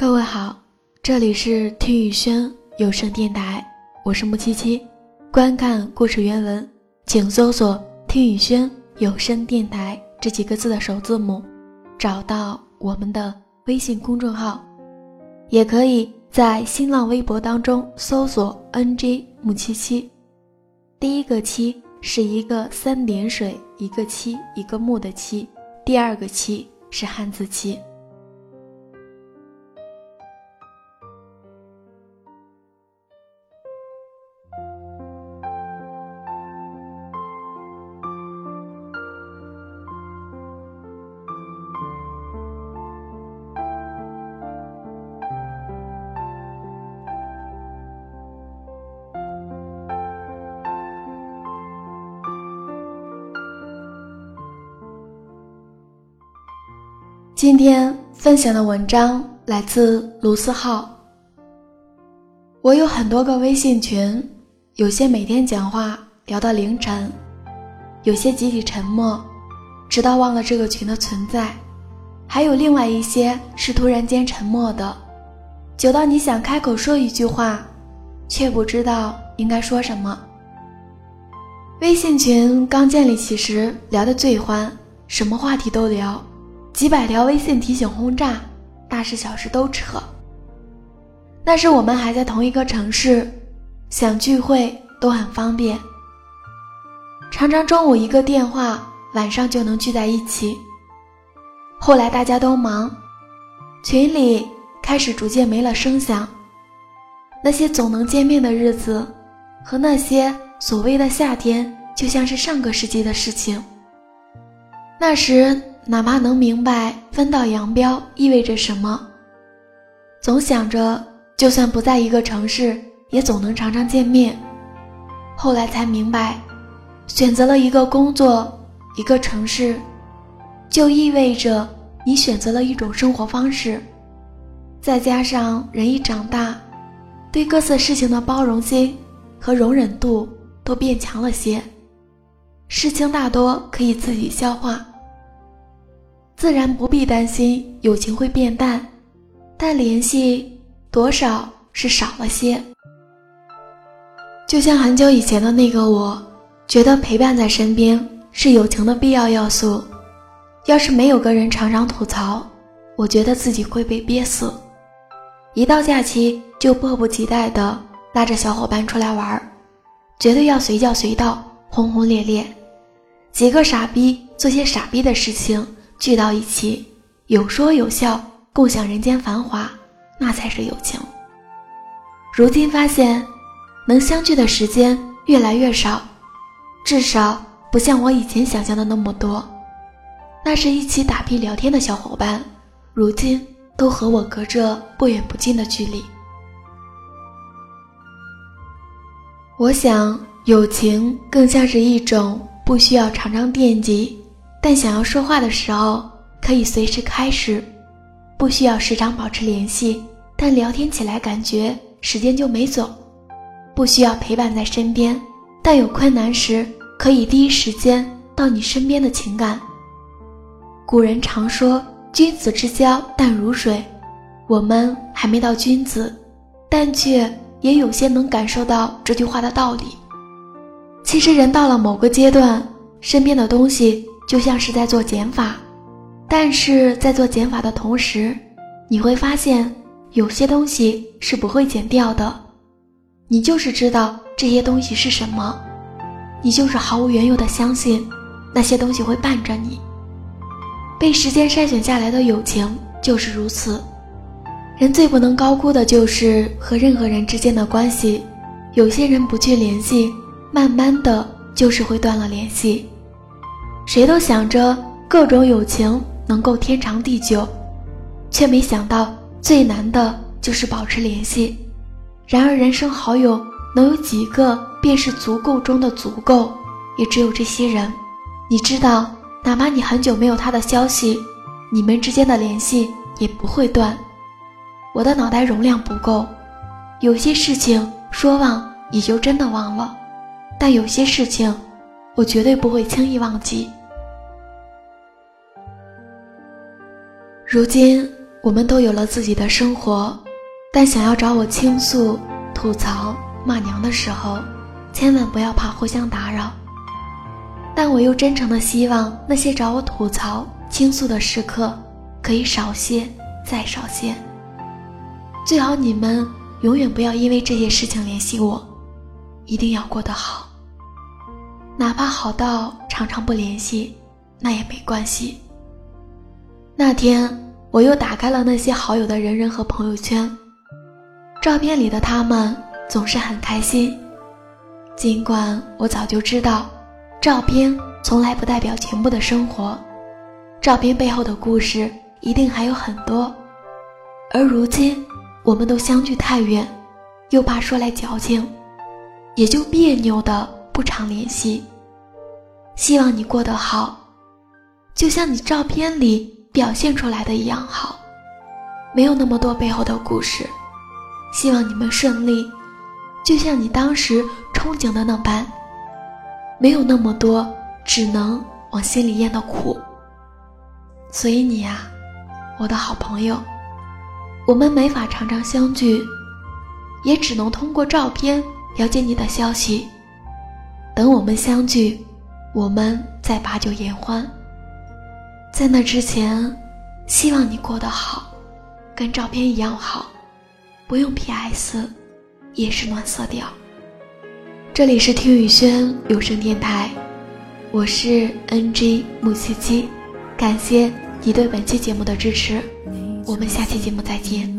各位好，这里是听雨轩有声电台，我是木七七。观看故事原文，请搜索“听雨轩有声电台”这几个字的首字母，找到我们的微信公众号。也可以在新浪微博当中搜索 “nj 木七七”，第一个七是一个三点水一个七一个木的七，第二个七是汉字七。今天分享的文章来自卢思浩。我有很多个微信群，有些每天讲话聊到凌晨，有些集体沉默，直到忘了这个群的存在，还有另外一些是突然间沉默的，久到你想开口说一句话，却不知道应该说什么。微信群刚建立起时聊得最欢，什么话题都聊。几百条微信提醒轰炸，大事小事都扯。那时我们还在同一个城市，想聚会都很方便，常常中午一个电话，晚上就能聚在一起。后来大家都忙，群里开始逐渐没了声响。那些总能见面的日子，和那些所谓的夏天，就像是上个世纪的事情。那时。哪怕能明白分道扬镳意味着什么，总想着就算不在一个城市，也总能常常见面。后来才明白，选择了一个工作，一个城市，就意味着你选择了一种生活方式。再加上人一长大，对各色事情的包容心和容忍度都变强了些，事情大多可以自己消化。自然不必担心友情会变淡，但联系多少是少了些。就像很久以前的那个我，觉得陪伴在身边是友情的必要要素。要是没有个人常常吐槽，我觉得自己会被憋死。一到假期就迫不及待地拉着小伙伴出来玩，绝对要随叫随到，轰轰烈烈。几个傻逼做些傻逼的事情。聚到一起，有说有笑，共享人间繁华，那才是友情。如今发现，能相聚的时间越来越少，至少不像我以前想象的那么多。那是一起打屁聊天的小伙伴，如今都和我隔着不远不近的距离。我想，友情更像是一种不需要常常惦记。但想要说话的时候，可以随时开始，不需要时常保持联系，但聊天起来感觉时间就没走。不需要陪伴在身边，但有困难时可以第一时间到你身边的情感。古人常说“君子之交淡如水”，我们还没到君子，但却也有些能感受到这句话的道理。其实人到了某个阶段，身边的东西。就像是在做减法，但是在做减法的同时，你会发现有些东西是不会减掉的。你就是知道这些东西是什么，你就是毫无缘由的相信那些东西会伴着你。被时间筛选下来的友情就是如此。人最不能高估的就是和任何人之间的关系，有些人不去联系，慢慢的就是会断了联系。谁都想着各种友情能够天长地久，却没想到最难的就是保持联系。然而，人生好友能有几个，便是足够中的足够，也只有这些人。你知道，哪怕你很久没有他的消息，你们之间的联系也不会断。我的脑袋容量不够，有些事情说忘也就真的忘了，但有些事情，我绝对不会轻易忘记。如今我们都有了自己的生活，但想要找我倾诉、吐槽、骂娘的时候，千万不要怕互相打扰。但我又真诚的希望那些找我吐槽、倾诉的时刻，可以少些，再少些。最好你们永远不要因为这些事情联系我，一定要过得好。哪怕好到常常不联系，那也没关系。那天我又打开了那些好友的人人和朋友圈，照片里的他们总是很开心，尽管我早就知道。照片从来不代表全部的生活，照片背后的故事一定还有很多。而如今，我们都相距太远，又怕说来矫情，也就别扭的不常联系。希望你过得好，就像你照片里表现出来的一样好，没有那么多背后的故事。希望你们顺利，就像你当时憧憬的那般。没有那么多，只能往心里咽的苦。所以你呀，我的好朋友，我们没法常常相聚，也只能通过照片了解你的消息。等我们相聚，我们再把酒言欢。在那之前，希望你过得好，跟照片一样好，不用 P.S，也是暖色调。这里是听雨轩有声电台，我是 NG 木七七，感谢你对本期节目的支持，我们下期节目再见。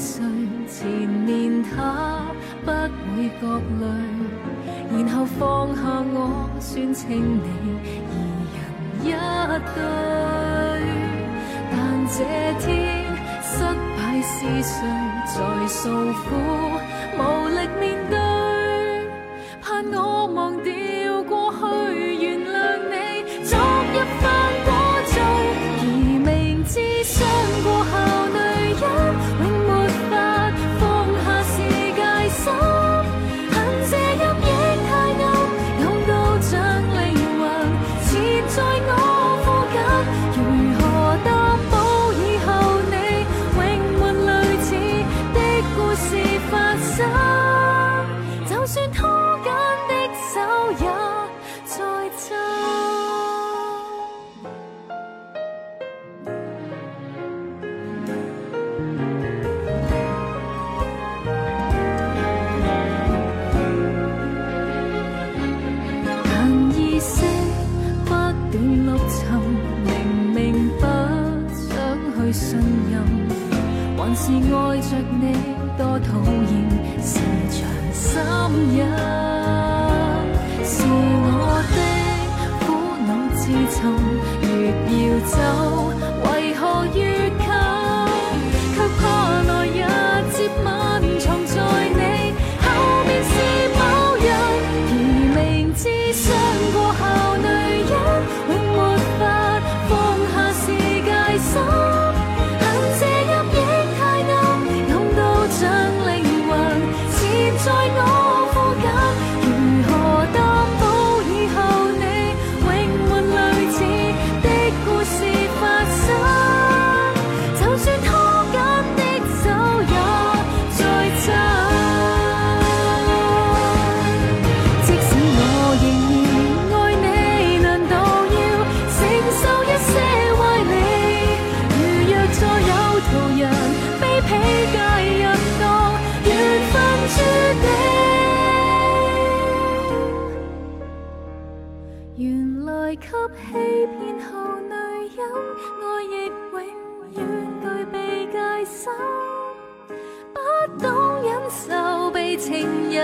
谁缠绵他，不会觉累，然后放下我，算称你二人一对。但这天失败是谁在诉苦，无力面对。是爱着你，多讨厌是场心瘾，是我的苦恼自寻，越要走，soy no.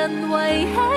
人遗弃。